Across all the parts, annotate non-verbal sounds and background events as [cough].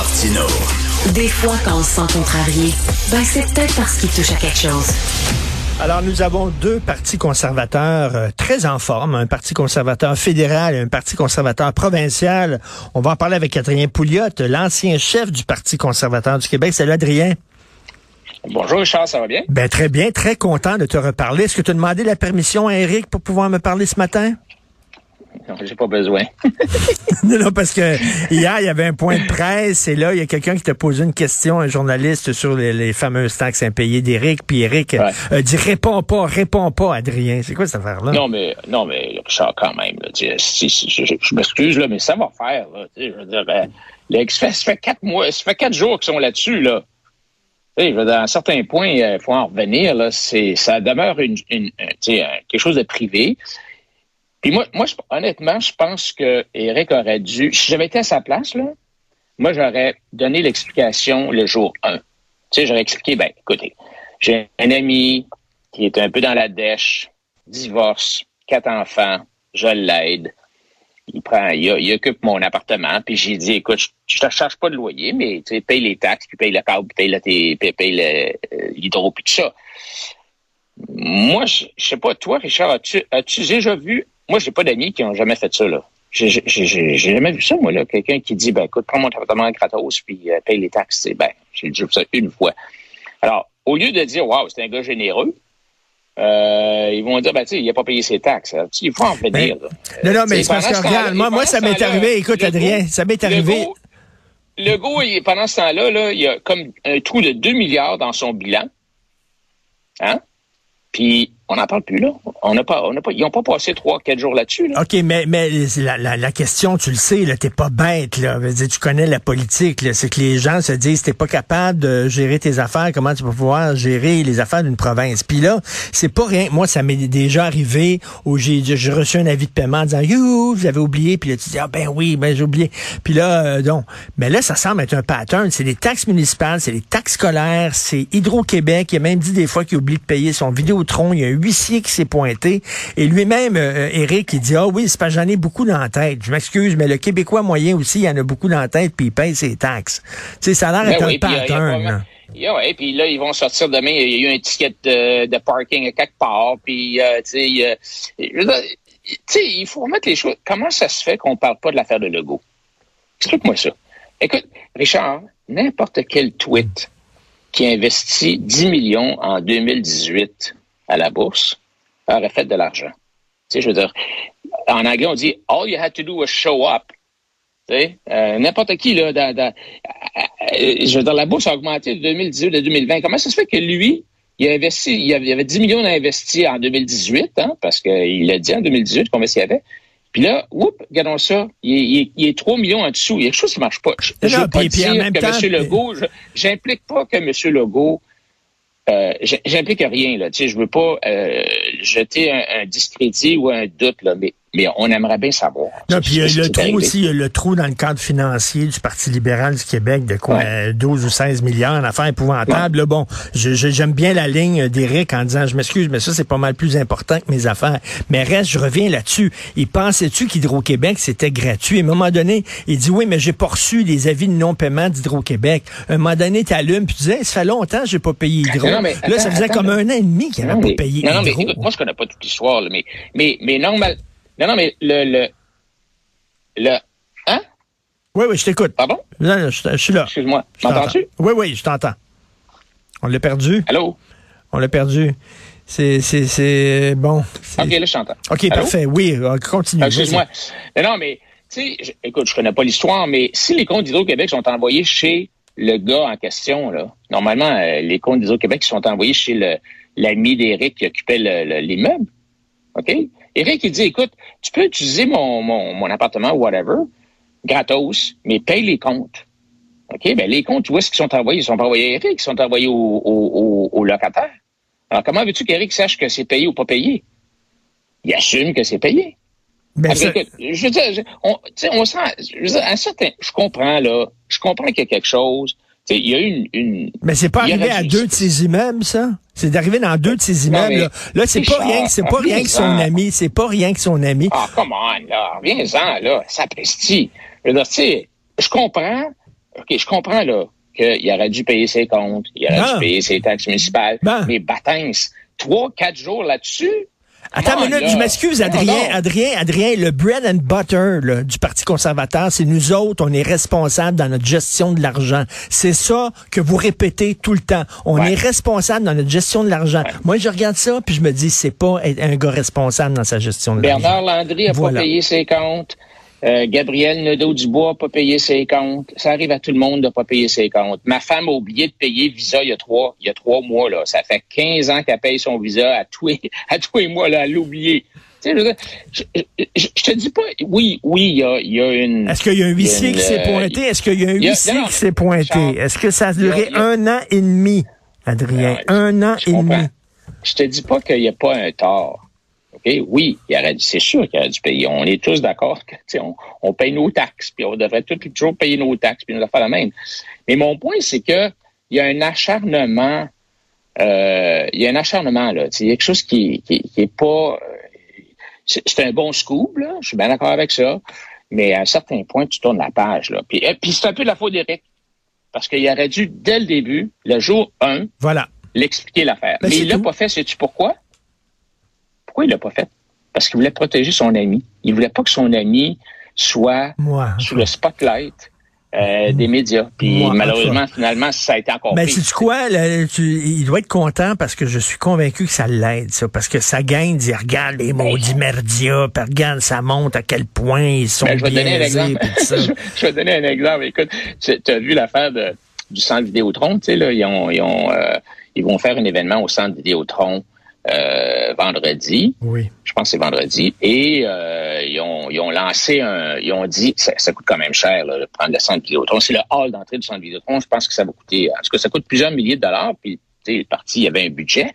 Martino. Des fois, quand on se sent contrarié, ben c'est peut-être parce qu'il touche à quelque chose. Alors, nous avons deux partis conservateurs euh, très en forme, un parti conservateur fédéral et un parti conservateur provincial. On va en parler avec Adrien Pouliot, l'ancien chef du Parti conservateur du Québec. Salut Adrien. Bonjour Richard, ça va bien? Ben très bien, très content de te reparler. Est-ce que tu as demandé la permission à Eric pour pouvoir me parler ce matin? J'ai pas besoin. [laughs] non, non, parce que hier, il y avait un point de presse et là, il y a quelqu'un qui t'a posé une question, un journaliste, sur les, fameuses taxes impayées d'Éric. Puis Éric euh, dit réponds pas, réponds pas, Adrien. C'est quoi cette affaire-là? Non, mais non, mais Richard, quand même. je, m'excuse, là, mais ça va faire. Là, je veux dire, euh, ça, fait, quatre mois, ça fait quatre jours qu'ils sont là-dessus. Là. Je veux dire, à un certain point, il faut en revenir. Là, ça demeure une, une, quelque chose de privé. Puis moi, moi honnêtement, je pense que Eric aurait dû, si j'avais été à sa place, là, moi, j'aurais donné l'explication le jour 1. Tu sais, j'aurais expliqué, ben, écoutez, j'ai un ami qui est un peu dans la dèche, divorce, quatre enfants, je l'aide. Il prend, il, occupe mon appartement, puis j'ai dit, écoute, je, te cherche pas de loyer, mais tu sais, paye les taxes, puis paye le câble, puis paye, le, paye, paye euh, l'hydro, puis tout ça. Moi, je, sais pas, toi, Richard, as-tu as déjà vu moi, j'ai pas d'amis qui ont jamais fait ça, là. J'ai jamais vu ça, moi, là. Quelqu'un qui dit, ben, écoute, prends mon appartement gratos puis euh, paye les taxes. Ben, j'ai déjà vu ça une fois. Alors, au lieu de dire, waouh, c'est un gars généreux, euh, ils vont dire, ben, tu sais, il n'a pas payé ses taxes. il faut en venir. Ben, non, non, mais c'est parce que, regarde, moi, moi, ça m'est arrivé, écoute, Adrien, ça m'est arrivé. Le gars, pendant ce temps-là, là, il y a comme un trou de 2 milliards dans son bilan. Hein? Puis on n'en parle plus là. On n'a pas, on pas, ils n'ont pas passé trois, quatre jours là-dessus. OK, mais, mais la, la, la, question, tu le sais, là, t'es pas bête, là. Tu connais la politique, C'est que les gens se disent, t'es pas capable de gérer tes affaires, comment tu vas pouvoir gérer les affaires d'une province? Puis là, c'est pas rien. Moi, ça m'est déjà arrivé où j'ai, reçu un avis de paiement en disant, vous avez oublié. Puis là, tu dis, ah ben oui, ben j'ai oublié. Puis là, euh, donc, mais là, ça semble être un pattern. C'est des taxes municipales, c'est des taxes scolaires, c'est Hydro-Québec. Il a même dit des fois qu'il oublie de payer son Vidéotron. Il y a un huissier qui s'est pointé. Et lui-même, euh, Eric, il dit, ah oui, c'est pas j'en ai beaucoup dans la tête. Je m'excuse, mais le Québécois moyen aussi, il en a beaucoup dans la tête, puis il paye ses taxes. Tu sais, ça a l'air d'être ben un pattern. et puis là, ils vont sortir demain. Il y a eu un ticket de, parking à quelque part. Puis, euh, tu sais, il faut remettre les choses. Comment ça se fait qu'on parle pas de l'affaire de Legault? Explique-moi ça. Écoute, Richard, n'importe quel tweet qui investit 10 millions en 2018 à la bourse aurait fait de l'argent. Tu sais, je veux dire, en anglais, on dit all you had to do was show up. Tu sais, euh, n'importe qui, là, dans, dans, euh, je veux dire, la bourse a augmenté de 2018 à 2020. Comment ça se fait que lui, il a investi, il avait 10 millions d'investis en 2018, hein, parce qu'il a dit en 2018 combien il y avait? Puis là, oups, regardons ça, il, il, est 3 millions en dessous. Il y a quelque chose qui ne marche pas. Je ne veux pas dire que M. Legault, j'implique pas que M. Legault euh, j'implique rien là. Tu sais, je veux pas euh, jeter un, discrédit ou un doute là, mais mais on aimerait bien savoir. Non, puis il y a le trou aussi, le trou dans le cadre financier du Parti libéral du Québec de quoi, 12 ou 16 milliards en affaires épouvantables. Bon, j'aime bien la ligne d'Éric en disant, je m'excuse, mais ça, c'est pas mal plus important que mes affaires. Mais reste, je reviens là-dessus. Il pensait-tu qu'Hydro-Québec, c'était gratuit? À un moment donné, il dit, oui, mais j'ai pas reçu les avis de non-paiement d'Hydro-Québec. À un moment donné, t'allumes, puis tu disais, ça fait longtemps que j'ai pas payé Hydro. là, ça faisait comme un an et demi qu'il n'avait pas payé non, non, mais moi, je connais pas toute l'histoire, mais, mais, mais normal, non, non, mais le. le, le hein? Oui, oui, je t'écoute. Pardon? Non, je, suis là. Excuse-moi. M'entends-tu? Oui, oui, je t'entends. On l'a perdu? Allô? On l'a perdu. C'est, c'est, c'est bon. OK, là, je t'entends. OK, parfait. Oui, euh, continue. Excuse-moi. Non, mais, tu sais, écoute, je connais pas l'histoire, mais si les comptes d'Hydro-Québec sont envoyés chez le gars en question, là, normalement, euh, les comptes d'Hydro-Québec sont envoyés chez le, l'ami d'Éric qui occupait l'immeuble. OK? Eric, il dit, écoute, tu peux utiliser mon, mon, mon appartement, whatever, gratos, mais paye les comptes. OK? Ben, les comptes, où est-ce qu'ils sont envoyés? Ils sont pas envoyés à Eric, ils sont envoyés au, au, au, locataire. Alors, comment veux-tu qu'Eric sache que c'est payé ou pas payé? Il assume que c'est payé. Ben, je veux dire, on, on sent, je veux dire, un certain, je comprends, là, je comprends qu'il y a quelque chose, il y a une, une Mais c'est pas arrivé à deux de ses immeubles, ça? C'est d'arriver dans deux de ses immeubles. là, là c'est pas rien, c'est pas rien que son ami. C'est pas rien que son ami. Ah, come on, là. Viens-en, là. Ça prestige. Je veux dire, je comprends. OK, je comprends, là, qu'il aurait dû payer ses comptes, il aurait dû Ah. payer ses taxes municipales. Ben. Mais Batins, trois, quatre jours là-dessus. Attends Comment, une minute, là? je m'excuse, Comment Adrien? Adrien, Adrien, le bread and butter là, du Parti conservateur, c'est nous autres, on est responsables dans notre gestion de l'argent. C'est ça que vous répétez tout le temps. On Ouais. est responsable dans notre gestion de l'argent. Moi, je regarde ça, puis je me dis, c'est pas un gars responsable dans sa gestion de l'argent. Bernard Landry n'a Voilà. pas payé ses comptes. Euh, Gabriel Nadeau-Dubois n'a pas payé ses comptes. Ça arrive à tout le monde de pas payer ses comptes. Ma femme a oublié de payer Visa il y a trois, il y a trois mois. Là. Ça fait 15 ans qu'elle paye son Visa à tous les, [laughs] à tous les mois. Là, elle l'a oublié. Tu sais, je, je, je- je te dis pas, oui, oui, il y a, y a une... Est-ce qu'il y a un huissier qui s'est une, pointé? Est-ce qu'il y a un huissier non, qui s'est pointé? Est-ce que ça a duré a- un an et demi, Adrien? Non, un an et demi. Je te dis pas qu'il n'y a pas un tort. OK? Oui, il aurait dû- c'est sûr qu'il aurait dû payer. On est tous d'accord que, on, on paye nos taxes, puis on devrait tous toujours payer nos taxes, puis nous faire la même. Mais mon point, c'est que il y a un acharnement, euh, il y a un acharnement, là. Il y a quelque chose qui, qui, qui est pas. C'est un bon scoop, là. Je suis bien d'accord avec ça. Mais à un certain point, tu tournes la page, là. Puis, et puis c'est un peu de la faute d'Éric. Parce qu'il aurait dû, dès le début, le jour 1, Voilà. l'expliquer l'affaire. Ben, Mais il l'a tout. pas fait, sais-tu pourquoi? Pourquoi il l'a pas fait? Parce qu'il voulait protéger son ami. Il voulait pas que son ami soit sous le spotlight euh, des médias. Puis malheureusement, finalement, ça a été encore Ben, pire. sais-tu quoi? là, tu- il doit être content parce que je suis convaincu que ça l'aide, ça. Parce que ça gagne, dit, regarde les maudits merdias, regarde, ça montre à quel point ils sont Ben, je vais te donner un exemple. [laughs] je, vais te donner un exemple. Écoute, tu as vu l'affaire du centre Vidéotron, tu sais, là, ils, ont, ils, ont, euh, ils vont faire un événement au centre Vidéotron euh, vendredi. Oui. je pense que c'est vendredi, et euh, ils, ont, ils ont lancé un, ils ont dit, ça, ça coûte quand même cher, là, de prendre le centre Vidéotron. C'est le hall d'entrée du centre Vidéotron. Je pense que ça va coûter, en tout cas, ça coûte plusieurs milliers de dollars. Puis, tu sais, le parti, il y avait un budget.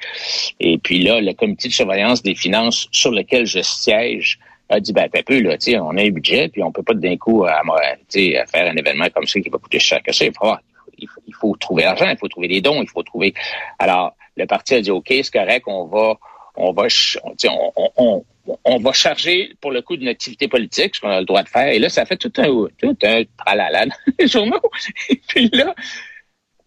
Et puis là, le comité de surveillance des finances sur lequel je siège a dit, ben, peu, là, tu sais, on a un budget, puis on peut pas d'un coup, à, tu sais, à faire un événement comme ça qui va coûter cher que ça. Il faut, il faut, il faut trouver l'argent, il faut trouver des dons, il faut trouver. Alors, le parti a dit, OK, c'est correct, on va, on va, on, on, on, va charger pour le coup d'une activité politique, ce qu'on a le droit de faire. Et là, ça fait tout un, tout un tralala dans [laughs] les journaux. Et puis là,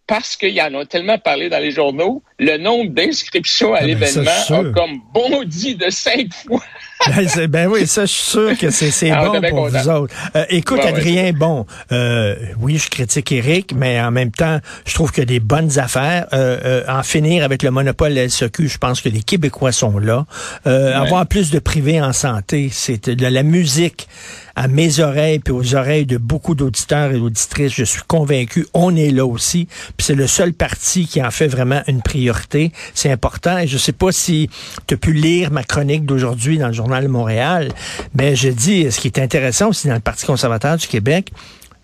parce qu'ils en ont tellement parlé dans les journaux, le nombre d'inscriptions à Ah l'événement a comme bondi de cinq fois. [laughs] Ben, ben oui, ça, je suis sûr que c'est Ah, on bon pour content. vous autres. Euh, écoute. Adrien, bon, euh, oui, je critique Eric, mais en même temps, je trouve qu'il y a des bonnes affaires. Euh, euh, en finir avec le monopole de la SEQ, je pense que les Québécois sont là. Euh, Avoir plus de privés en santé, c'est de la musique à mes oreilles puis aux oreilles de beaucoup d'auditeurs et d'auditrices. Je suis convaincu, on est là aussi. Puis c'est le seul parti qui en fait vraiment une priorité. C'est important. Et je sais pas si tu as pu lire ma chronique d'aujourd'hui dans le journal Montréal, mais je dis, ce qui est intéressant aussi dans le Parti conservateur du Québec,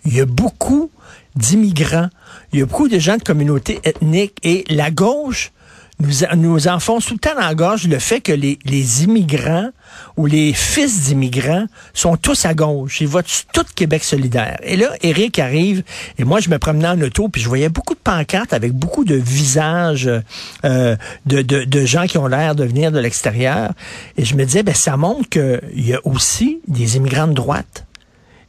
il y a beaucoup d'immigrants, il y a beaucoup de gens de communautés ethniques et la gauche nous, nous enfonce tout le temps dans la gorge le fait que les, les immigrants ou les fils d'immigrants sont tous à gauche. Ils votent tout Québec solidaire. Et là, Eric arrive, et moi, je me promenais en auto, puis je voyais beaucoup de pancartes avec beaucoup de visages euh, de, de, de gens qui ont l'air de venir de l'extérieur. Et je me disais, ben, ça montre qu'il y a aussi des immigrants de droite.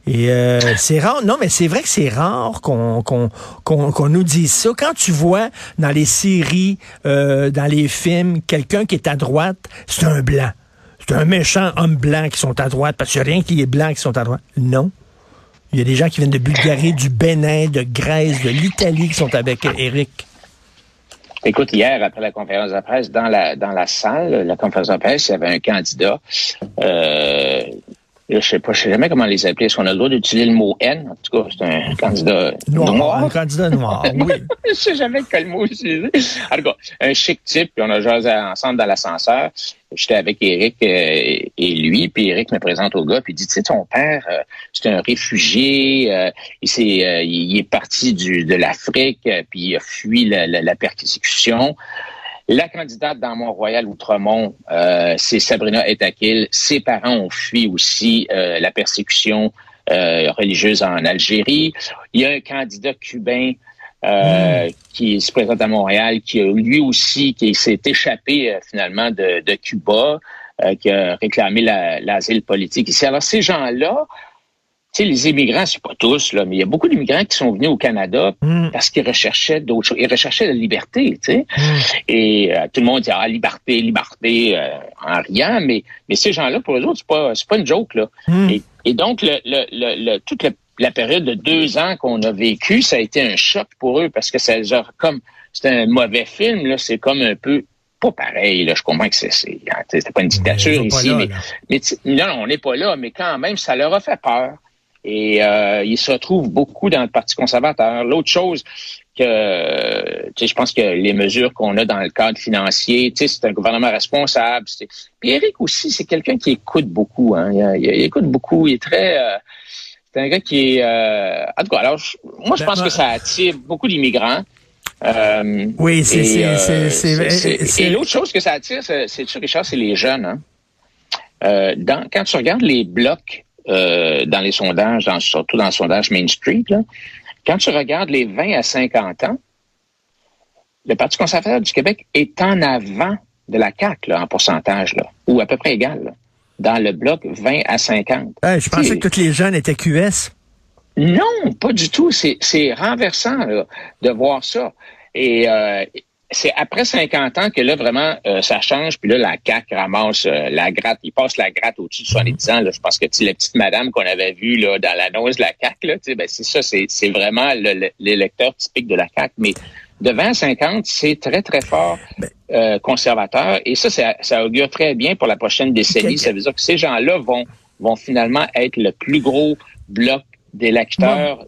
Et euh, c'est rare. Non, mais c'est vrai que c'est rare qu'on qu'on qu'on qu'on nous dise ça. Quand tu vois dans les séries, euh, dans les films, quelqu'un qui est à droite, c'est un blanc. C'est un méchant homme blanc qui sont à droite, parce qu'il n'y a rien qui est blanc qui sont à droite. Non. Il y a des gens qui viennent de Bulgarie, du Bénin, de Grèce, de l'Italie qui sont avec Eric. Écoute, hier, après la conférence de presse, dans la, dans la salle, la conférence de presse, il y avait un candidat. Euh, je sais pas, je sais jamais comment les appeler. Est-ce qu'on a le droit d'utiliser le mot N? En tout cas, c'est un candidat Noir. noir. Un candidat noir, [laughs] oui. je sais jamais quel mot utiliser. En tout cas, un chic type, puis on a jasé ensemble dans l'ascenseur. J'étais avec Eric euh, et lui, puis Eric me présente au gars, puis il dit, tu sais, ton père, euh, c'est un réfugié, euh, il, s'est, euh, il est parti du, de l'Afrique, puis il a fui la, la, la persécution. La candidate dans Mont-Royal Outremont, euh, c'est Sabrina Etakil. Ses parents ont fui aussi euh, la persécution euh, religieuse en Algérie. Il y a un candidat cubain euh, qui se présente à Montréal, qui a lui aussi, qui s'est échappé euh, finalement de, de Cuba, euh, qui a réclamé la- l'asile politique ici. Alors ces gens-là, sais, les immigrants, c'est pas tous, là, mais il y a beaucoup d'immigrants qui sont venus au Canada Mm. parce qu'ils recherchaient d'autres choses. Ils recherchaient la liberté, tu sais. Mm. Et euh, tout le monde dit, ah, liberté, liberté, euh, en riant, mais, mais ces gens-là, pour eux autres, c'est pas, c'est pas une joke, là. Mm. Et, et donc, le, le, le, le- toute la, la période de deux ans qu'on a vécu, ça a été un choc pour eux parce que ça les a comme, c'était un mauvais film, là, c'est comme un peu, pas pareil, là, je comprends que c'est, c'est, hein, pas une dictature ici, là, mais, là. mais non, on n'est pas là, mais quand même, ça leur a fait peur. Et euh, ils se retrouvent beaucoup dans le Parti conservateur. L'autre chose que, tu sais, je pense que les mesures qu'on a dans le cadre financier, tu sais, c'est un gouvernement responsable. Puis Eric aussi, c'est quelqu'un qui écoute beaucoup. Hein. Il, il- il écoute beaucoup. Il est très... euh, c'est un gars qui est... Euh, en tout cas, alors, je- moi, je Ben, pense que ça attire beaucoup d'immigrants. Euh, Oui, c'est- et, c'est- euh, c'est- c'est- c'est- c'est- Et l'autre chose que ça attire, c'est c'est sûr, Richard, c'est les jeunes. Hein? Euh, dans, quand tu regardes les blocs euh, dans les sondages, dans- surtout dans le sondage Main Street, là, quand tu regardes les 20 à 50 ans, le Parti conservateur du Québec est en avant de la CAQ là, en pourcentage, là, ou à peu près égal, là, dans le bloc 20 à 50. Hey, je pensais que tous les jeunes étaient QS. non, pas du tout. C'est, c'est renversant là, de voir ça. Et euh, c'est après 50 ans que là, vraiment, euh, ça change. Puis là, la CAQ ramasse euh, la gratte. Il passe la gratte au-dessus de 70 ans. Là. Je pense que la petite madame qu'on avait vue là, dans l'annonce de la CAQ, là, tu sais, ben, c'est ça, c'est, c'est vraiment le- le- l'électeur typique de la CAQ. Mais de 20 à 50, c'est très, très fort euh, conservateur. Et ça, ça, ça augure très bien pour la prochaine décennie. Ça veut dire que ces gens-là vont, vont finalement être le plus gros bloc d'électeurs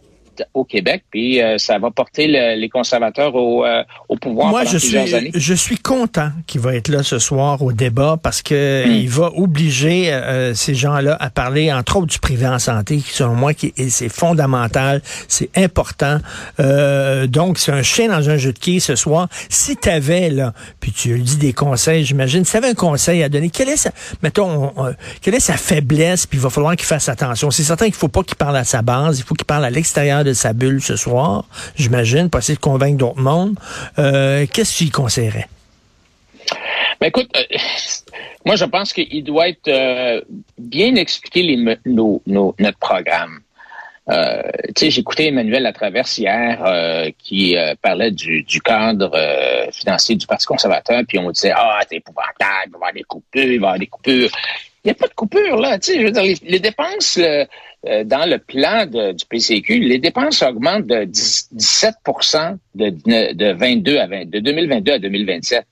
au Québec, puis euh, ça va porter le- les conservateurs au, euh, au pouvoir Moi, pendant je suis, plusieurs années. je suis content qu'il va être là ce soir au débat parce que Hmm. il va obliger euh, ces gens-là à parler, entre autres, du privé en santé, qui, selon moi, qui est, c'est fondamental, c'est important. Euh, donc, c'est un chien dans un jeu de quilles ce soir. Si tu avais, là, puis tu lui dis des conseils, j'imagine, si tu avais un conseil à donner, quelle est sa, mettons, on- on- quelle est sa faiblesse, puis il va falloir qu'il fasse attention. C'est certain qu'il faut pas qu'il parle à sa base, il faut qu'il parle à l'extérieur de sa bulle ce soir, j'imagine, pour essayer de convaincre d'autres mondes. Euh, Qu'est-ce lui conseillerais? Mais écoute, euh, moi, je pense qu'il doit être euh, bien expliquer nos, notre programme. Euh, j'écoutais Emmanuel Latraverse hier qui parlait du, cadre financier du Parti conservateur, puis on disait Ah, c'est épouvantable, il va y avoir des coupures, il va y avoir des coupures. Il n'y a pas de coupure, là. Je veux dire, les, les dépenses euh, dans le plan de- du PCQ, les dépenses augmentent de 10 17 de, de 22 à 20, de 2022 à 2027.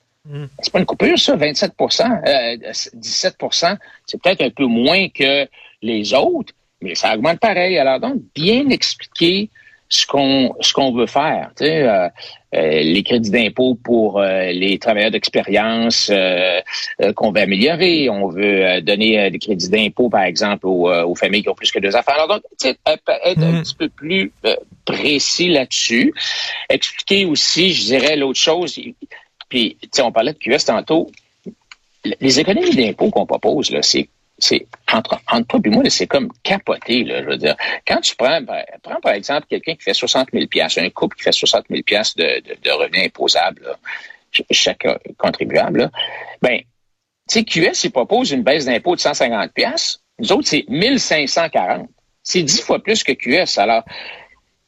C'est pas une coupure, ça, 27% euh, 17% c'est peut-être un peu moins que les autres, mais ça augmente pareil. Alors donc, bien expliquer ce qu'on ce qu'on veut faire. Tu sais, euh, euh, les crédits d'impôt pour euh, les travailleurs d'expérience euh, euh, qu'on veut améliorer. On veut euh, donner euh, des crédits d'impôt, par exemple, aux, aux familles qui ont plus que deux enfants. Alors donc, tu sais, être un Mhm. petit peu plus euh, précis là-dessus. Expliquer aussi, je dirais, l'autre chose. Puis, tu sais, on parlait de QS tantôt. Les économies d'impôt qu'on propose, là, c'est c'est entre, entre toi et moi, c'est comme capoté, là, je veux dire. Quand tu prends, par, prends par exemple quelqu'un qui fait 60 000 un couple qui fait 60 000 de, de, de revenus imposables, là, ch- chaque euh, contribuable, là, ben, tu sais, QS, il propose une baisse d'impôt de 150 Nous autres, c'est 1540. C'est dix fois plus que QS. Alors,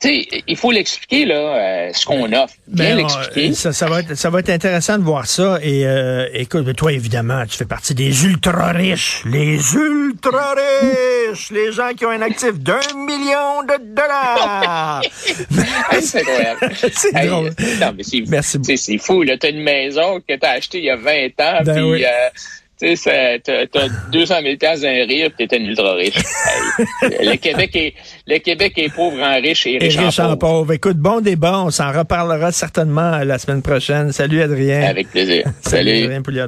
sais, il faut l'expliquer, là, euh, ce qu'on offre. Bien Ben, l'expliquer. euh, ça, ça, va être, ça va être intéressant de voir ça. Et euh, écoute, toi, évidemment, tu fais partie des ultra riches. Les ultra riches! [laughs] les gens qui ont un actif d'un million de dollars! [laughs] [laughs] C'est incroyable. C'est Hey, drôle. Non, mais c'est, Merci sais, c'est fou, là. T'as une maison que t'as achetée il y a 20 ans, Ben puis, oui. euh, tu sais, t'as, t'as 200 000 piastres d'un rire, puis t'es un ultra riche. Le Québec est, le Québec est pauvre en riche et Et riche, en pauvre. pauvre. Écoute, bon débat. On s'en reparlera certainement la semaine prochaine. Salut, Adrien. Avec plaisir. [laughs] Salut. Adrien Pouliot.